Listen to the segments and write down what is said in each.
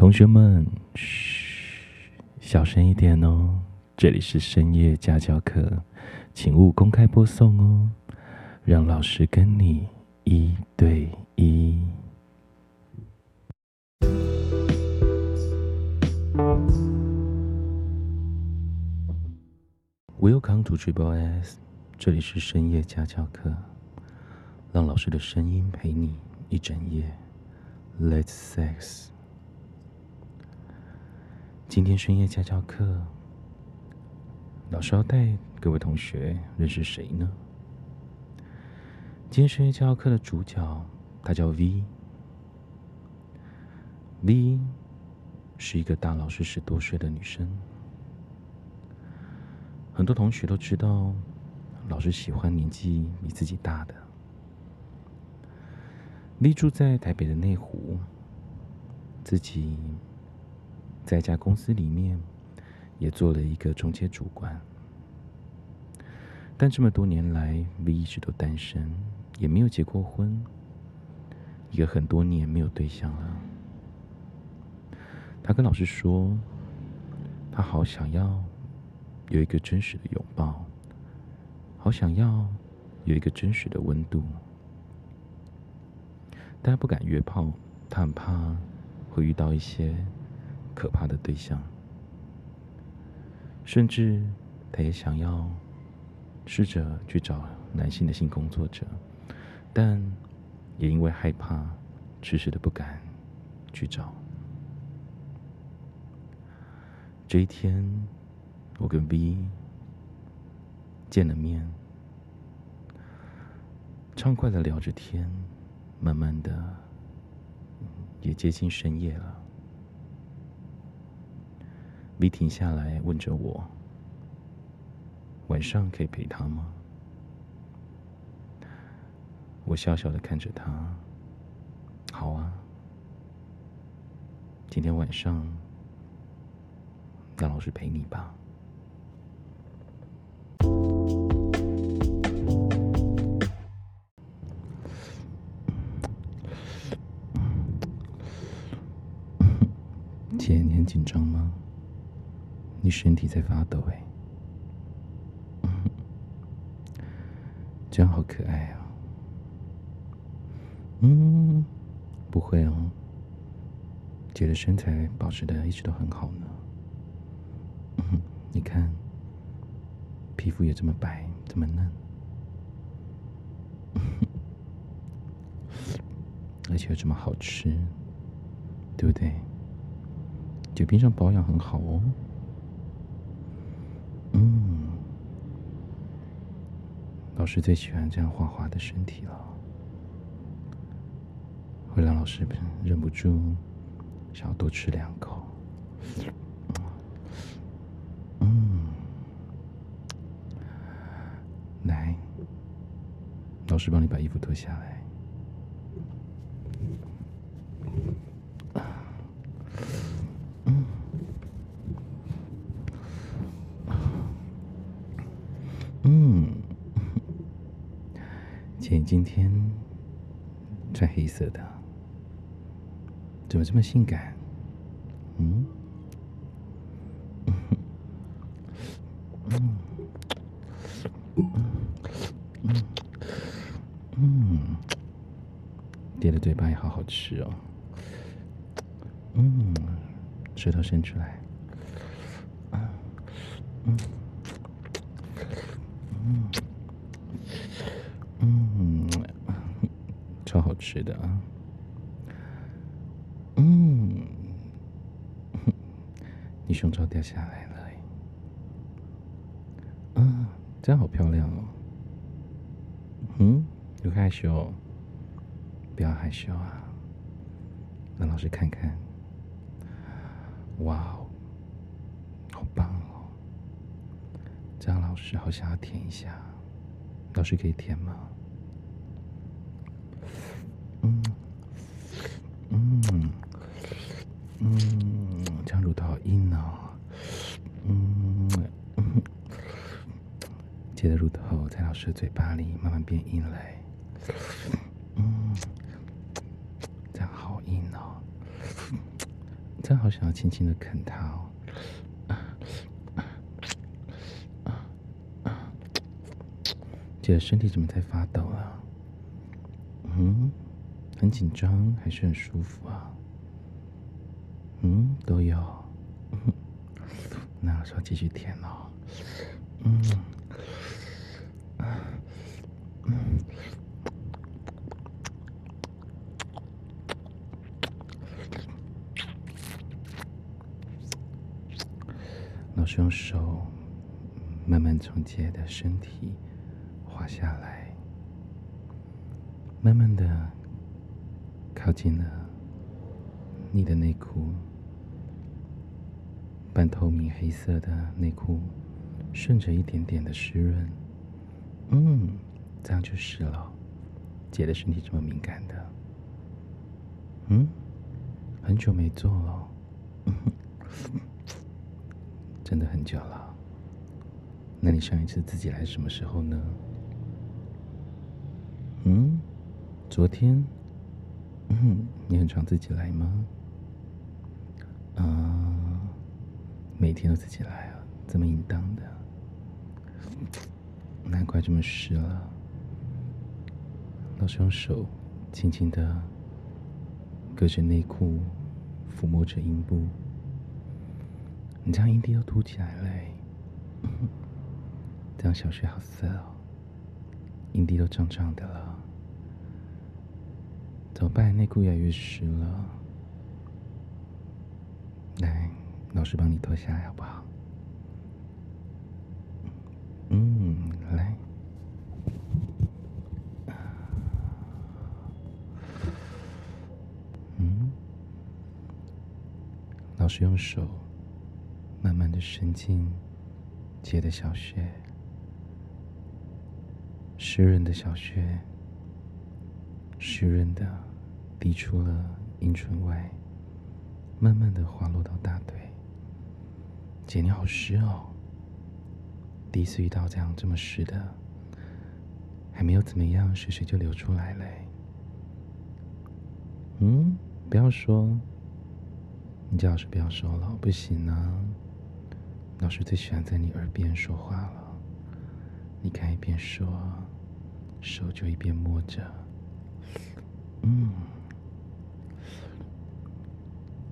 同学们，嘘，小声一点哦。这里是深夜家教课，请勿公开播送哦。让老师跟你一对一。Welcome to Triple S，这里是深夜家教课，让老师的声音陪你一整夜。Let's sex。今天深夜家教课，老师要带各位同学认识谁呢？今天深夜家教课的主角，她叫 V。V 是一个大老师十多岁的女生。很多同学都知道，老师喜欢年纪比自己大的。V 住在台北的内湖，自己。在一家公司里面，也做了一个中介主管，但这么多年来，V 一直都单身，也没有结过婚，也很多年没有对象了。他跟老师说，他好想要有一个真实的拥抱，好想要有一个真实的温度，但他不敢约炮，他很怕会遇到一些。可怕的对象，甚至他也想要试着去找男性的性工作者，但也因为害怕，迟迟的不敢去找。这一天，我跟 V 见了面，畅快的聊着天，慢慢的也接近深夜了。V 停下来问着我：“晚上可以陪他吗？”我笑笑的看着他：“好啊，今天晚上让老师陪你吧。”你身体在发抖哎，这样好可爱啊！嗯，不会哦，姐的身材保持的一直都很好呢。嗯，你看，皮肤也这么白，这么嫩，而且又这么好吃，对不对？姐平常保养很好哦。老师最喜欢这样滑滑的身体了，会让老师忍不住想要多吃两口。嗯，来，老师帮你把衣服脱下来。嗯，嗯今天穿黑色的，怎么这么性感？嗯，嗯，嗯，嗯，嗯，爹的嘴巴也好好吃哦。嗯，舌头伸出来。嗯。是的啊，嗯，你胸罩掉下来了，嗯，这样好漂亮哦。嗯，有害羞，不要害羞啊，让老师看看。哇哦，好棒哦！这样老师好想要舔一下，老师可以舔吗？是嘴巴里慢慢变硬嘞。嗯，这样好硬哦。这真好想要轻轻的啃它哦。姐的身体怎么在发抖啊？嗯，很紧张还是很舒服啊？嗯，都有。那我说继续舔哦。嗯。老师用手姐的身体滑下来，慢慢的靠近了你的内裤，半透明黑色的内裤，顺着一点点的湿润，嗯，这样就是了。姐的身体这么敏感的，嗯，很久没做了。真的很久了，那你上一次自己来什么时候呢？嗯，昨天。嗯，你很常自己来吗？啊，每天都自己来啊，这么淫荡的，难怪这么湿了。老师用手轻轻的隔着内裤抚摸着阴部。你这样阴蒂都凸起来了，这样小雪好色哦，阴蒂都胀胀的了，怎么办？内裤越来越湿了，来，老师帮你脱下来好不好？嗯，来，嗯，老师用手。慢慢的伸进姐的小穴，湿润的小穴，湿润的滴出了阴唇外，慢慢的滑落到大腿。姐你好湿哦，第一次遇到这样这么湿的，还没有怎么样，水水就流出来了。嗯，不要说，你叫老师不要说了，不行啊。老师最喜欢在你耳边说话了，你看一边说，手就一边摸着，嗯，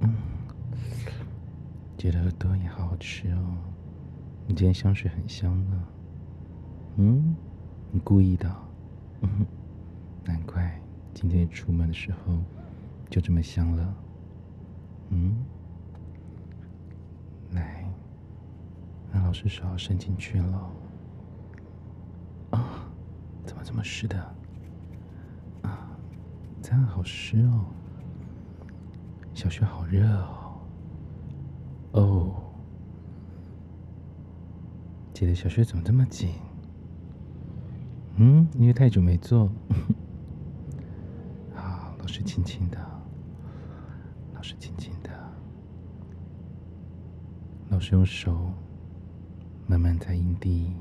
嗯，觉得耳朵也好好吃哦。你今天香水很香呢，嗯，你故意的，嗯，难怪今天出门的时候就这么香了，嗯。来，那老师手伸进去了，怎么这么湿的？啊，这样好湿哦，小雪好热哦，哦，姐的小穴怎么这么紧？嗯，因为太久没做。好，老师轻轻的，老师轻轻的，老师用手。慢慢在阴蒂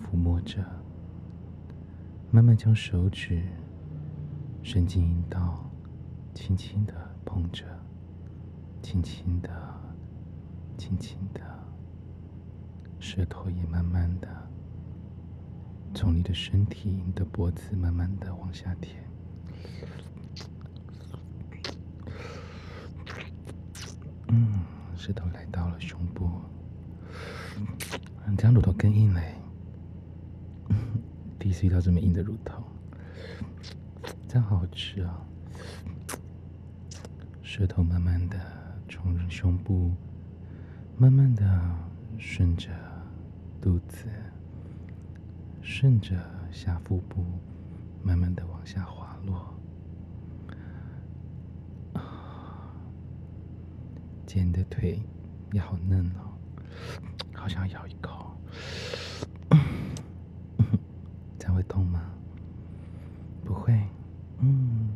抚摸着，慢慢将手指伸进阴道，轻轻的碰着，轻轻的，轻轻的，舌头也慢慢的从你的身体、你的脖子慢慢的往下舔，嗯，舌头来到了胸部。这样乳头更硬嘞，第一次遇到这么硬的乳头，真好吃啊！舌头慢慢的从胸部，慢慢的顺着肚子，顺着下腹部，慢慢的往下滑落。姐你的腿也好嫩哦，好想咬一口。这样会痛吗？不会。嗯，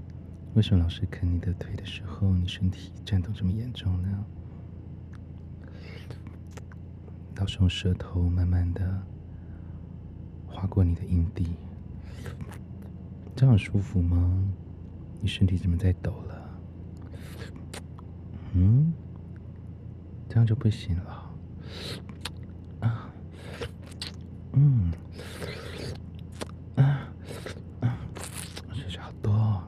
为什么老师啃你的腿的时候，你身体颤抖这么严重呢？老师用舌头慢慢的划过你的阴蒂，这样舒服吗？你身体怎么在抖了？嗯，这样就不行了。啊，嗯，啊，啊，水水好多。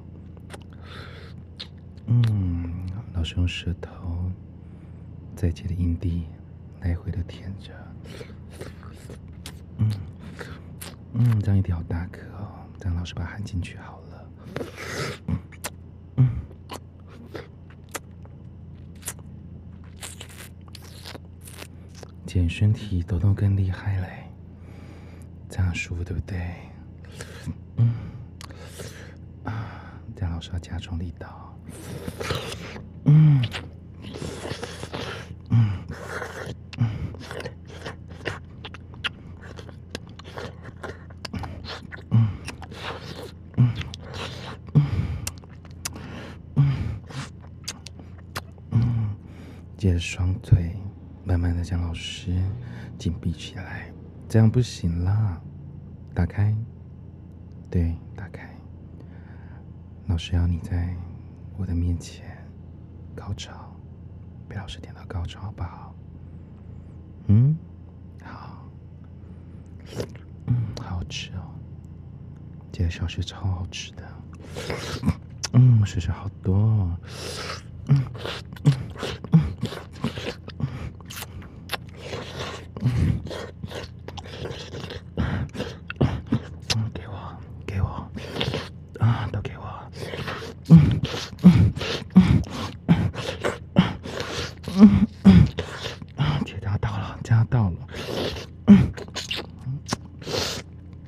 嗯，老师用舌头在姐的阴蒂来回的舔着。嗯，嗯，这样一定好大颗哦，这样老师把它含进去好了。嗯，嗯，姐身体抖动更厉害嘞，这样舒服对不对？嗯，啊，这样老师要加重力道。嗯嗯嗯嗯嗯。接着双腿慢慢的将老师紧闭起来，这样不行啦！打开，对，打开。老师要你在我的面前高潮，被老师点到高潮，好不好？嗯，好，嗯，好好吃哦。这个小吃超好吃的，嗯，水水好多哦，嗯。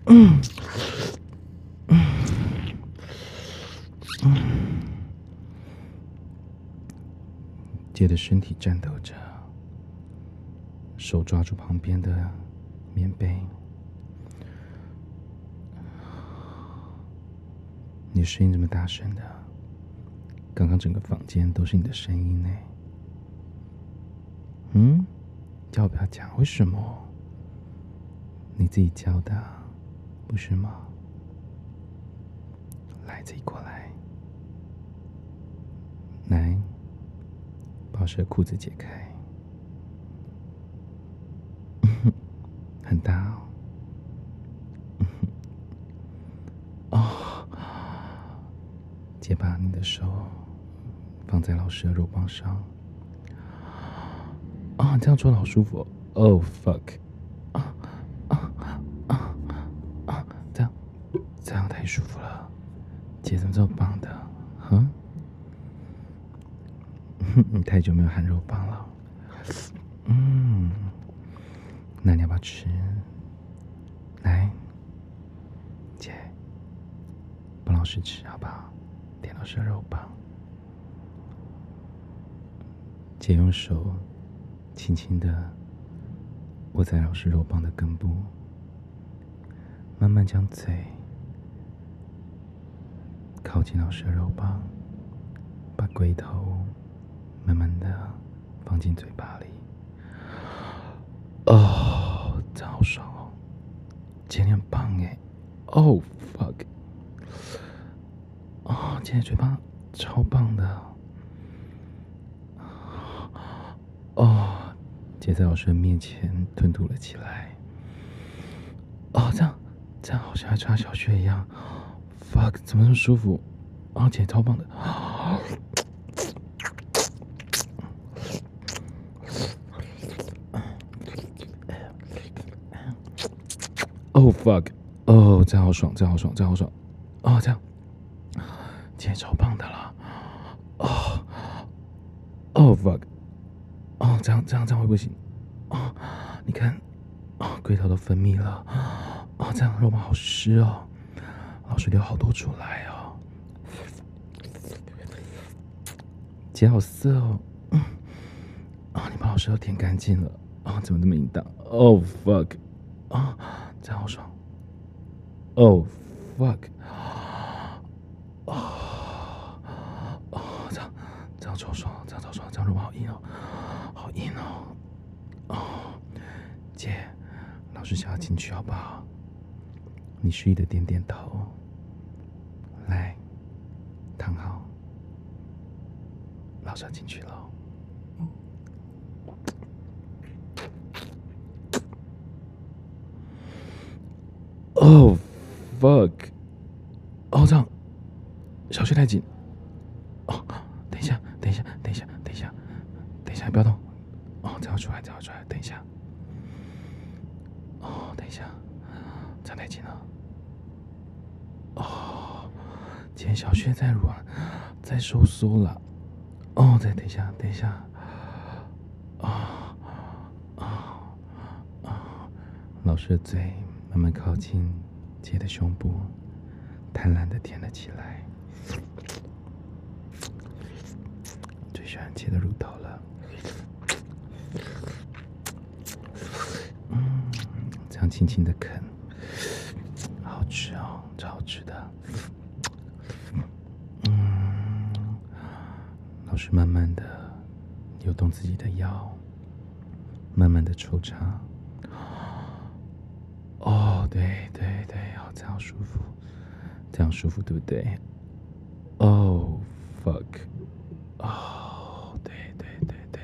嗯，嗯，嗯，姐的身体颤抖着，手抓住旁边的棉被，你声音这么大声的，刚刚整个房间都是你的声音呢。嗯，叫不要讲，为什么？你自己教的。不是吗？来，自己过来。来，老师的裤子解开。很大哦。哦，姐把你的手放在老师的肉棒上。啊、这样做好舒服。Oh fuck！啊啊啊啊！这样这样太舒服了，姐怎么这么棒的？哼，你 太久没有含肉棒了。嗯，那你要不要吃？来，姐，帮老师吃好不好？点老师的肉棒。姐用手轻轻的握在老师肉棒的根部，慢慢将嘴。靠近老师的肉棒，把龟头慢慢的放进嘴巴里。哦，真好爽哦！今天棒哎！哦，fuck！哦，今天嘴巴超棒的。哦，姐在老师的面前吞吐了起来。哦，这样这样好像在插小穴一样。fuck，怎么这么舒服？啊，姐超棒的！哦 Oh fuck，哦，这样好爽，这样好爽，这样好爽！哦，这样，姐超棒的了！哦，哦 fuck，哦，这样这样这样会不行？哦，你看，哦，龟头都分泌了，哦，这样肉棒好湿哦。老师流好多出来哦，姐好色哦，啊，你把老师都舔干净了啊？怎么这么淫荡？？Oh，fuck，啊，样好爽。！Oh，fuck，啊，哦，这样这样超爽，这样超爽，这样肉棒好硬哦，好硬哦。哦，姐，老师想要进去好不好？你示意的点点头。来，躺好，老师要进去了。嗯哦，fuck！哦，这样小穴太紧。哦，等一下，等一下，等一下，等一下，等一下，不要动。哦，这样出来，这样出来，等一下。哦，等一下，这样太紧了。哦，今天小穴在软，在收缩了。哦，再等一下，等一下。啊啊啊！老师的嘴慢慢靠近姐的胸部，贪婪的舔了起来。最喜欢姐的乳头了。嗯，这样轻轻的啃，好吃哦，超好吃的。嗯，老师慢慢的扭动自己的腰，慢慢的抽插。对对对，好，这样舒服，这样舒服，对不对？哦，fuck，哦，对对对对，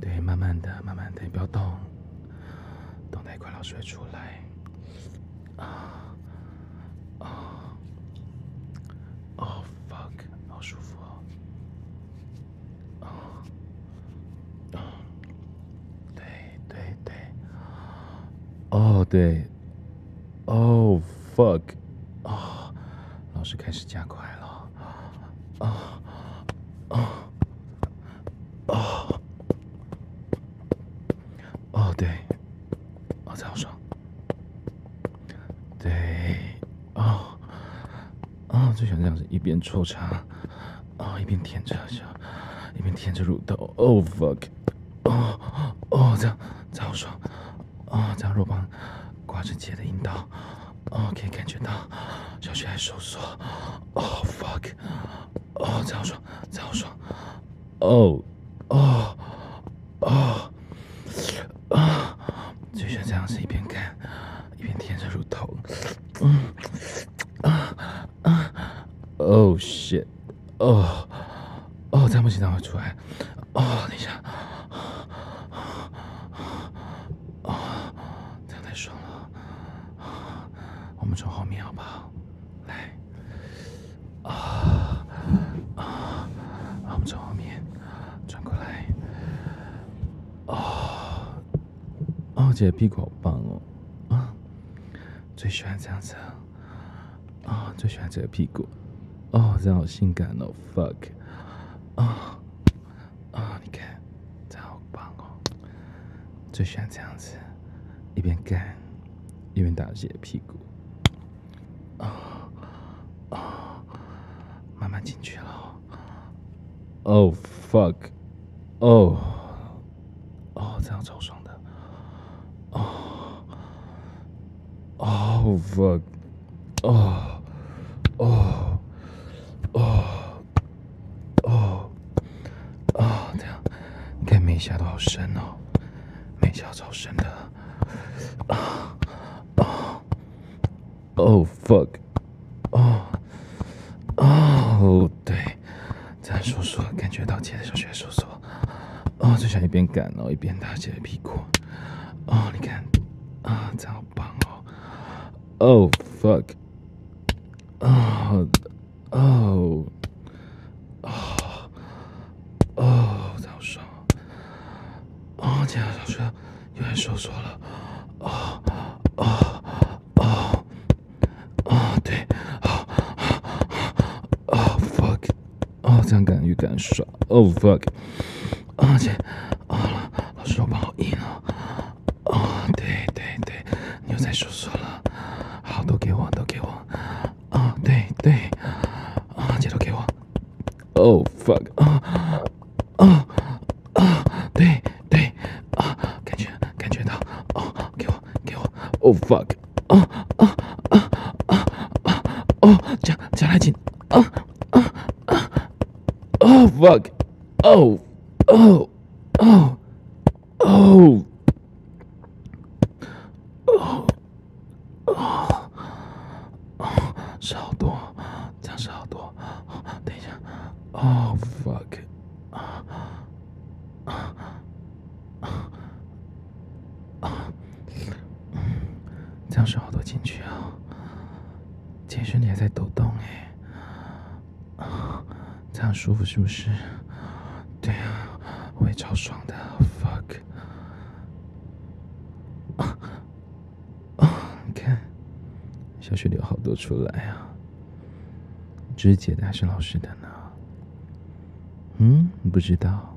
对，慢慢的，慢慢的，不要动，动那一块老师会出来。啊啊，哦，fuck，好舒服哦。啊啊，对对对，哦对，哦 fuck，啊，老师开始加快了。啊啊啊，哦对，哦，这好爽。最喜欢这样子，一边抽插，啊、哦，一边舔着，一边舔着乳头。Oh fuck！哦哦，这样这样好爽，啊、哦，这样肉棒挂着姐的阴道，哦，可以感觉到小穴还收缩。Oh fuck！哦，这样爽，这样爽。哦哦哦啊！最喜欢这样子，一边干一边舔着乳头。嗯。Oh shit！哦哦，这样不行，等会出来。哦，等一下。哦，这样太爽了。我们从后面好不好？来。啊啊！我们从后面转过来。哦姐屁股好棒哦。啊，最喜欢这样子。啊，最喜欢这个屁股。哦，这样好性感哦，fuck，啊啊，你看，这样好棒哦，最喜欢这样子，一边干一边打自己的屁股，啊啊，慢慢进去了，哦，fuck，哦，哦，这样超爽的，哦，，fuck，哦，哦。每一下都好深哦，每一下超深的。啊啊！Oh fuck！哦哦，对，这样收缩，感觉到姐的小穴收缩。哦，就像一边干哦，一边打姐的屁股。哦，你看，啊，这样好棒哦。Oh fuck！哦哦。这样小穴有点收缩了，啊啊啊啊！对，啊啊 fuck！哦，这样感觉感爽，oh fuck！啊姐，啊老师我不好意思！啊对对对，你又在收缩了，好，都给我，都给我，啊对对，啊姐都给我，oh fuck！啊啊！Oh fuck！啊啊啊啊啊！哦，加加太紧！啊啊啊！Oh fuck！哦哦哦哦哦哦哦！是好多，这样是好多。等一下，Oh fuck！啊啊啊啊！这样是好多进去啊。其实你还在抖动哎，这样舒服是不是？对啊，我也超爽的，fuck。啊啊！你看，小出来啊，这是姐的还是老师的呢？嗯，不知道，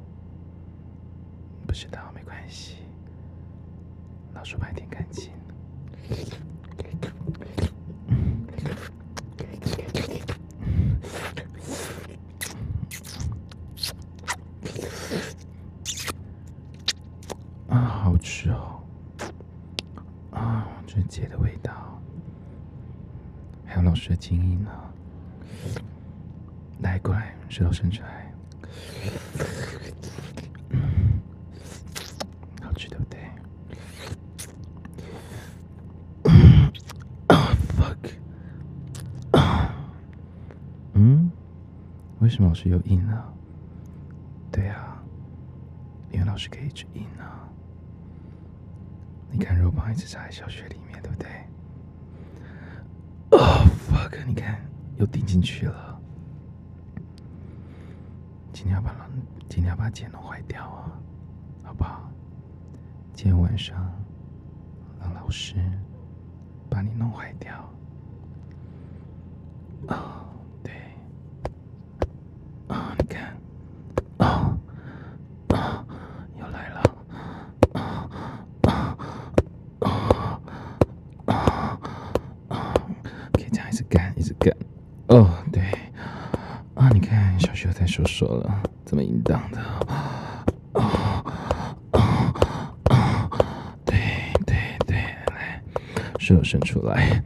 不知道没关系，老师把你舔干净。啊，好吃哦！啊，这是姐的味道，还有老师的精英呢。来，过来，舌头伸出来。好吃对不对？嗯，为什么老师有硬呢？对啊，因为老师可以一直硬啊。你看肉棒一直插在小穴里面，对不对？哥你看又顶进去了。今天要把今天要把剪弄坏掉啊，好不好？今天晚上让老师把你弄坏掉哦，对，啊、哦，你看，啊、哦，啊、哦，又来了，啊，啊，啊，啊，啊，可以这样一直干，一直干，哦，对。啊！你看，小雪在说说了，怎么淫荡的，对对对，来，手伸出来，